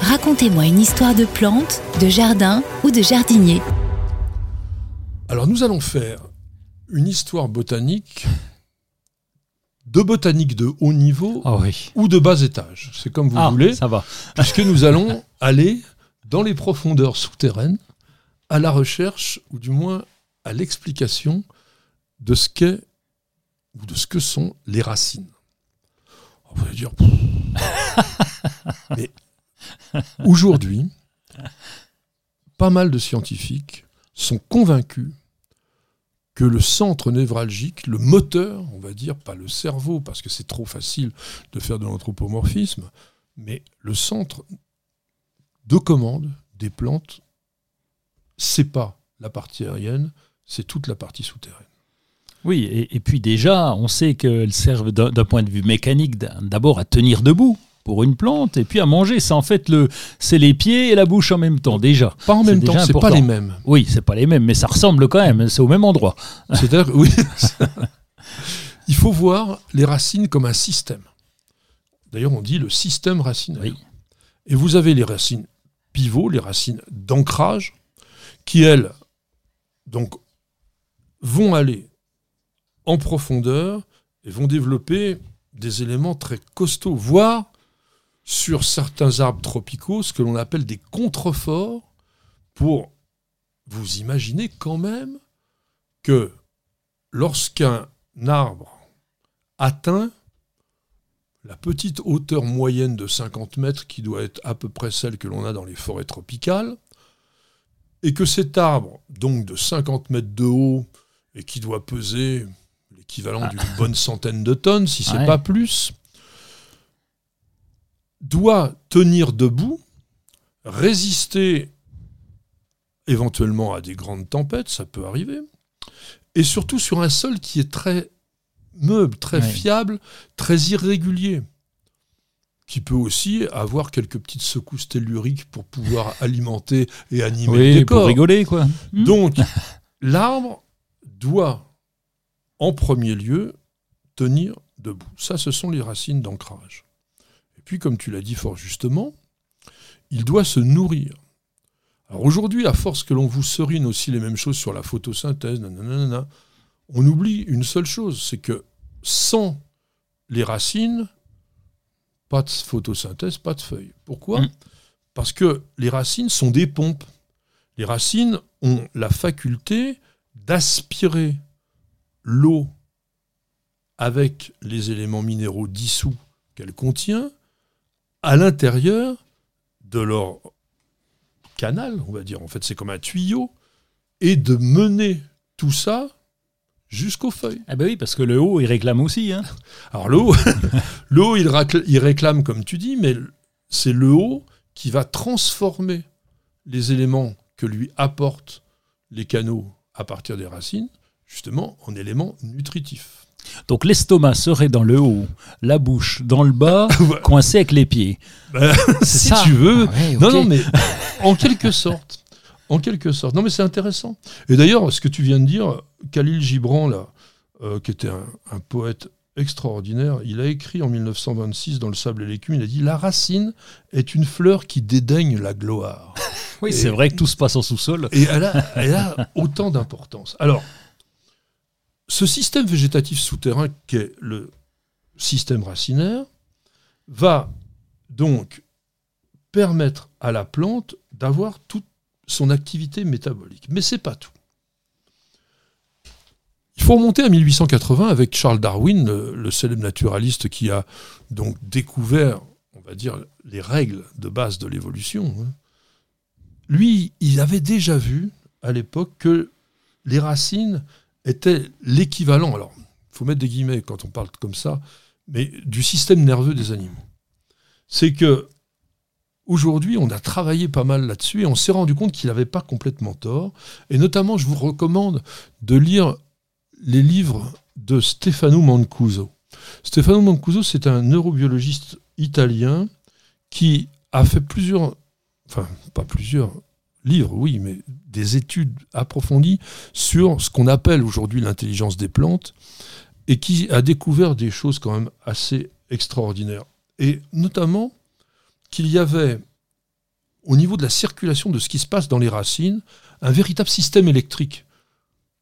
racontez-moi une histoire de plante, de jardin ou de jardinier. Alors nous allons faire une histoire botanique de botanique de haut niveau Ah oui. ou de bas étage. C'est comme vous Ah, voulez, ça va. puisque nous allons aller dans les profondeurs souterraines à la recherche, ou du moins à l'explication de ce qu'est ou de ce que sont les racines. On va dire. Mais aujourd'hui, pas mal de scientifiques sont convaincus que le centre névralgique, le moteur, on va dire, pas le cerveau, parce que c'est trop facile de faire de l'anthropomorphisme, mais le centre de commande des plantes, c'est pas la partie aérienne, c'est toute la partie souterraine. Oui, et, et puis déjà, on sait qu'elles servent d'un point de vue mécanique d'abord à tenir debout pour une plante, et puis à manger. C'est en fait le, c'est les pieds et la bouche en même temps déjà. Pas en même temps, c'est pas les mêmes. Oui, c'est pas les mêmes, mais ça ressemble quand même. C'est au même endroit. C'est-à-dire, oui, il faut voir les racines comme un système. D'ailleurs, on dit le système racinaire. Oui. Et vous avez les racines pivots, les racines d'ancrage, qui, elles, donc, vont aller en profondeur et vont développer des éléments très costauds, voire sur certains arbres tropicaux, ce que l'on appelle des contreforts, pour vous imaginer quand même que lorsqu'un arbre atteint la petite hauteur moyenne de 50 mètres, qui doit être à peu près celle que l'on a dans les forêts tropicales, et que cet arbre, donc de 50 mètres de haut, et qui doit peser l'équivalent d'une bonne centaine de tonnes, si ce n'est Ouais. pas plus, doit tenir debout, résister éventuellement à des grandes tempêtes, ça peut arriver, et surtout sur un sol qui est très meuble, très Ouais. fiable, très irrégulier, qui peut aussi avoir quelques petites secousses telluriques pour pouvoir alimenter et animer le Oui, décor. pour rigoler, quoi. Hmm. Donc, l'arbre doit, en premier lieu, tenir debout. Ça, ce sont les racines d'ancrage. Puis, comme tu l'as dit fort justement, il doit se nourrir. Alors aujourd'hui, à force que l'on vous serine aussi les mêmes choses sur la photosynthèse, nanana, on oublie une seule chose, c'est que sans les racines, pas de photosynthèse, pas de feuilles. Pourquoi? Mm. Parce que les racines sont des pompes. Les racines ont la faculté d'aspirer l'eau avec les éléments minéraux dissous qu'elle contient à l'intérieur de leur canal, on va dire. En fait, c'est comme un tuyau, et de mener tout ça jusqu'aux feuilles. Ah ben oui, parce que le haut, il réclame aussi. Hein. Alors le haut, le haut, il, racl- il réclame, comme tu dis, mais c'est le haut qui va transformer les éléments que lui apportent les canaux à partir des racines, justement, en éléments nutritifs. Donc l'estomac serait dans le haut, la bouche dans le bas, coincé avec les pieds. Ben, C'est si ça. tu veux. Ah ouais, Non, non, mais en quelque sorte. En quelque sorte. Non, mais c'est intéressant. Et d'ailleurs, ce que tu viens de dire, Khalil Gibran, là, euh, qui était un, un poète extraordinaire, il a écrit en 1926 dans Le Sable et l'écume, il a dit La racine est une fleur qui dédaigne la gloire. Oui, c'est vrai que tout se passe en sous-sol. Et elle a, elle a autant d'importance. Alors, ce système végétatif souterrain qu'est le système racinaire va donc permettre à la plante d'avoir toute son activité métabolique. Mais c'est pas tout. Il faut remonter à 1880 avec Charles Darwin, le, célèbre naturaliste qui a donc découvert, on va dire, les règles de base de l'évolution. hein. Lui, il avait déjà vu à l'époque que les racines étaient l'équivalent, alors il faut mettre des guillemets quand on parle comme ça, mais du système nerveux des animaux. C'est que aujourd'hui, on a travaillé pas mal là-dessus et on s'est rendu compte qu'il n'avait pas complètement tort. Et notamment, je vous recommande de lire les livres de Stefano Mancuso. Stefano Mancuso, c'est un neurobiologiste italien qui a fait plusieurs, enfin pas plusieurs livres, oui, mais des études approfondies sur ce qu'on appelle aujourd'hui l'intelligence des plantes et qui a découvert des choses quand même assez extraordinaires. Et notamment qu'il y avait, au niveau de la circulation de ce qui se passe dans les racines, un véritable système électrique.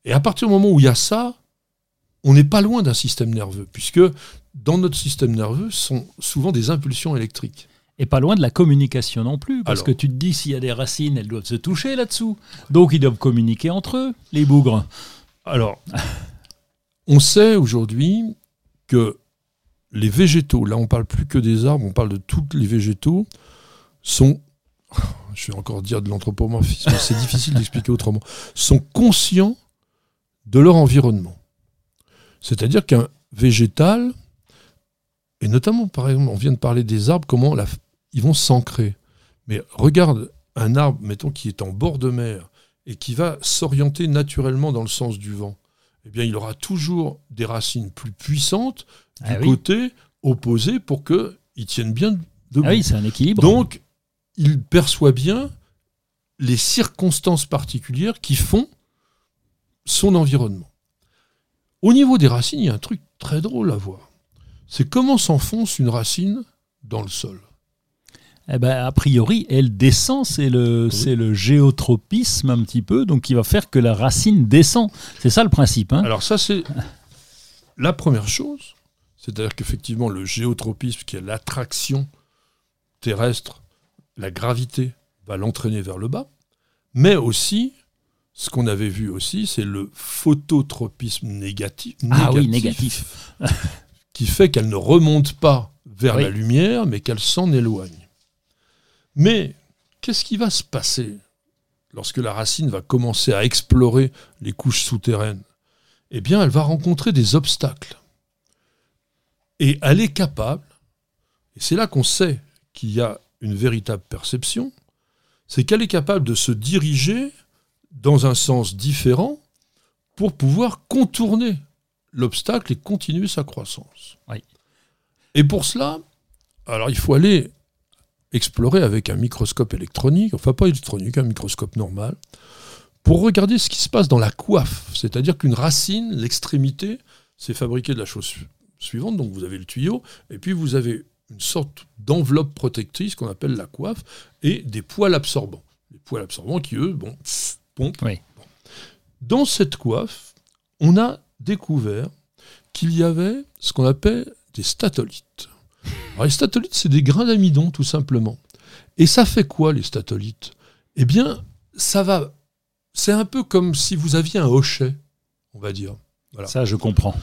Et à partir du moment où il y a ça, on n'est pas loin d'un système nerveux, puisque dans notre système nerveux sont souvent des impulsions électriques. Et pas loin de la communication non plus, parce que tu te dis s'il y a des racines, elles doivent se toucher là-dessous. Donc ils doivent communiquer entre eux, les bougres. Alors, on sait aujourd'hui que les végétaux, là on parle plus que des arbres, on parle de tous les végétaux, sont, je vais encore dire de l'anthropomorphisme, c'est difficile d'expliquer autrement, sont conscients de leur environnement. C'est-à-dire qu'un végétal, et notamment par exemple, on vient de parler des arbres, comment la, ils vont s'ancrer. Mais regarde un arbre, mettons, qui est en bord de mer et qui va s'orienter naturellement dans le sens du vent eh bien, il aura toujours des racines plus puissantes du ah côté opposé pour qu'il tienne bien debout. Ah oui, c'est un équilibre. Donc, il perçoit bien les circonstances particulières qui font son environnement. Au niveau des racines, il y a un truc très drôle à voir. C'est comment s'enfonce une racine dans le sol eh ben, a priori, elle descend, c'est le, c'est le géotropisme un petit peu, donc qui va faire que la racine descend. C'est ça le principe. Hein Alors ça, c'est la première chose. C'est-à-dire qu'effectivement, le géotropisme, qui est l'attraction terrestre, la gravité, va l'entraîner vers le bas. Mais aussi, ce qu'on avait vu aussi, c'est le phototropisme négatif. Ah oui, négatif. qui fait qu'elle ne remonte pas vers la lumière, mais qu'elle s'en éloigne. Mais qu'est-ce qui va se passer lorsque la racine va commencer à explorer les couches souterraines? Eh bien, elle va rencontrer des obstacles. Et elle est capable, et c'est là qu'on sait qu'il y a une véritable perception, c'est qu'elle est capable de se diriger dans un sens différent pour pouvoir contourner l'obstacle et continuer sa croissance. Et pour cela, alors il faut aller explorer avec un microscope électronique, enfin pas électronique, un microscope normal, pour regarder ce qui se passe dans la coiffe. C'est-à-dire qu'une racine, l'extrémité, c'est fabriqué de la chose suivante. Donc vous avez le tuyau, et puis vous avez une sorte d'enveloppe protectrice qu'on appelle la coiffe, et des poils absorbants. Les poils absorbants qui, eux, bon, pompent. Dans cette coiffe, on a découvert qu'il y avait ce qu'on appelle des statolites. Alors, les statolites, c'est des grains d'amidon, tout simplement. Et ça fait quoi, les statolites Eh bien, ça va. C'est un peu comme si vous aviez un hochet, on va dire. Ça, je comprends.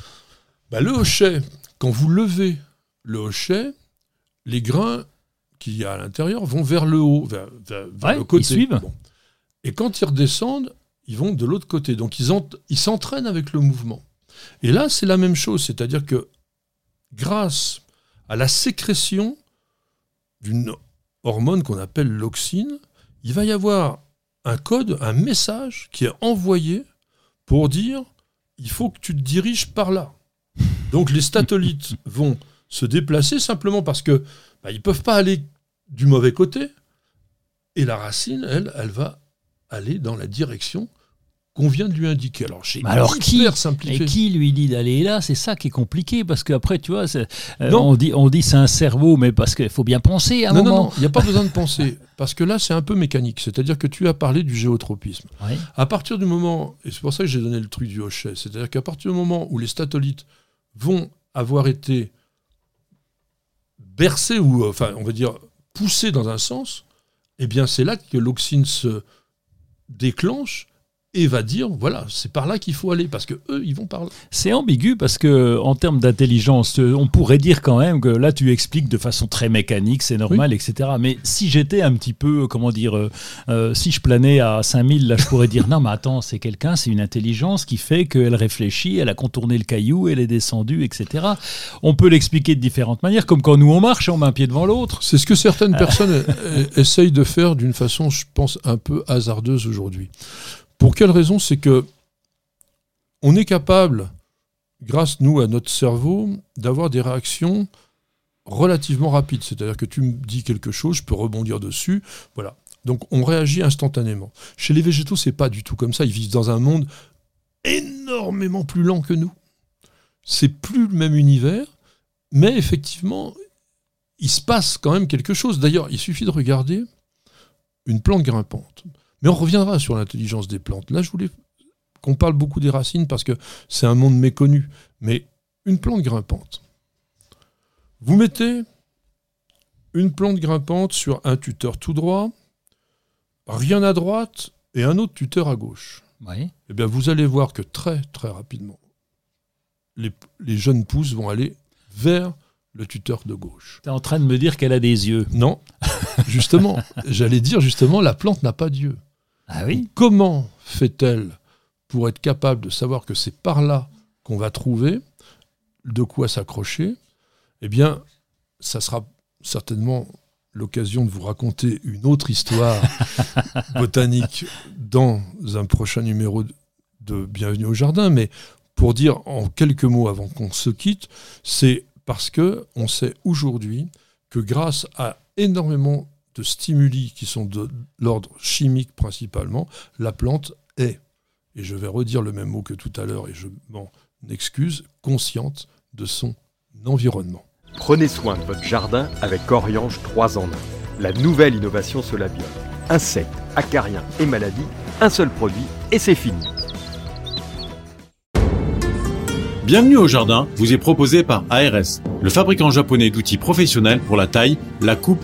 Bah, le hochet, quand vous levez le hochet, les grains qu'il y a à l'intérieur vont vers le haut, vers, le côté. Ils suivent. Et quand ils redescendent, ils vont de l'autre côté. Donc ils s'entraînent avec le mouvement. Et là, c'est la même chose. C'est-à-dire que grâce à la sécrétion d'une hormone qu'on appelle l'oxine, il va y avoir un code, un message qui est envoyé pour dire il faut que tu te diriges par là. Donc les statolites vont se déplacer simplement parce que bah, ils peuvent pas aller du mauvais côté et la racine, elle, elle va aller dans la direction qu'on vient de lui indiquer. Alors, alors qui, et qui lui dit d'aller là? C'est ça qui est compliqué parce qu'après, tu vois, euh, on dit, on dit c'est un cerveau, mais parce qu'il faut bien penser à un non, moment. Non, non, il n'y a pas besoin de penser parce que là, c'est un peu mécanique. C'est-à-dire que tu as parlé du géotropisme. À partir du moment, et c'est pour ça que j'ai donné le truc du hochet, c'est-à-dire qu'à partir du moment où les statolites vont avoir été bercés ou, enfin, on va dire, poussés dans un sens, eh bien, c'est là que l'oxine se déclenche et va dire voilà, c'est par là qu'il faut aller parce que eux, ils vont par là. C'est ambigu parce que en termes d'intelligence, euh, on pourrait dire quand même que là tu expliques de façon très mécanique, c'est normal, etc. Mais si j'étais un petit peu, comment dire, euh, euh, si je planais à 5000, là je pourrais dire non, mais attends, c'est quelqu'un, c'est une intelligence qui fait qu'elle réfléchit, elle a contourné le caillou, elle est descendue, etc. On peut l'expliquer de différentes manières, comme quand nous on marche, on met un pied devant l'autre. C'est ce que certaines personnes essayent de faire d'une façon, je pense, un peu hasardeuse aujourd'hui. Pour quelle raison C'est que on est capable, grâce nous à notre cerveau, d'avoir des réactions relativement rapides. C'est-à-dire que tu me dis quelque chose, je peux rebondir dessus. Voilà. Donc on réagit instantanément. Chez les végétaux, c'est pas du tout comme ça. Ils vivent dans un monde énormément plus lent que nous. C'est plus le même univers, mais effectivement, il se passe quand même quelque chose. D'ailleurs, il suffit de regarder une plante grimpante. Mais on reviendra sur l'intelligence des plantes. Là, je voulais qu'on parle beaucoup des racines parce que c'est un monde méconnu. Mais une plante grimpante. Vous mettez une plante grimpante sur un tuteur tout droit, rien à droite et un autre tuteur à gauche. Oui. Eh bien, vous allez voir que très, très rapidement, les, les jeunes pousses vont aller vers le tuteur de gauche. Tu es en train de me dire qu'elle a des yeux. Non, justement, j'allais dire justement, la plante n'a pas d'yeux. Ah oui. Comment fait-elle pour être capable de savoir que c'est par là qu'on va trouver de quoi s'accrocher? Eh bien, ça sera certainement l'occasion de vous raconter une autre histoire botanique dans un prochain numéro de Bienvenue au Jardin, mais pour dire en quelques mots avant qu'on se quitte, c'est parce que on sait aujourd'hui que grâce à énormément de stimuli qui sont de l'ordre chimique principalement, la plante est, et je vais redire le même mot que tout à l'heure et je m'en excuse, consciente de son environnement. Prenez soin de votre jardin avec Oriange 3 en 1. La nouvelle innovation Solabiol. Insectes, acariens et maladies, un seul produit et c'est fini. Bienvenue au jardin vous est proposé par ARS, le fabricant japonais d'outils professionnels pour la taille, la coupe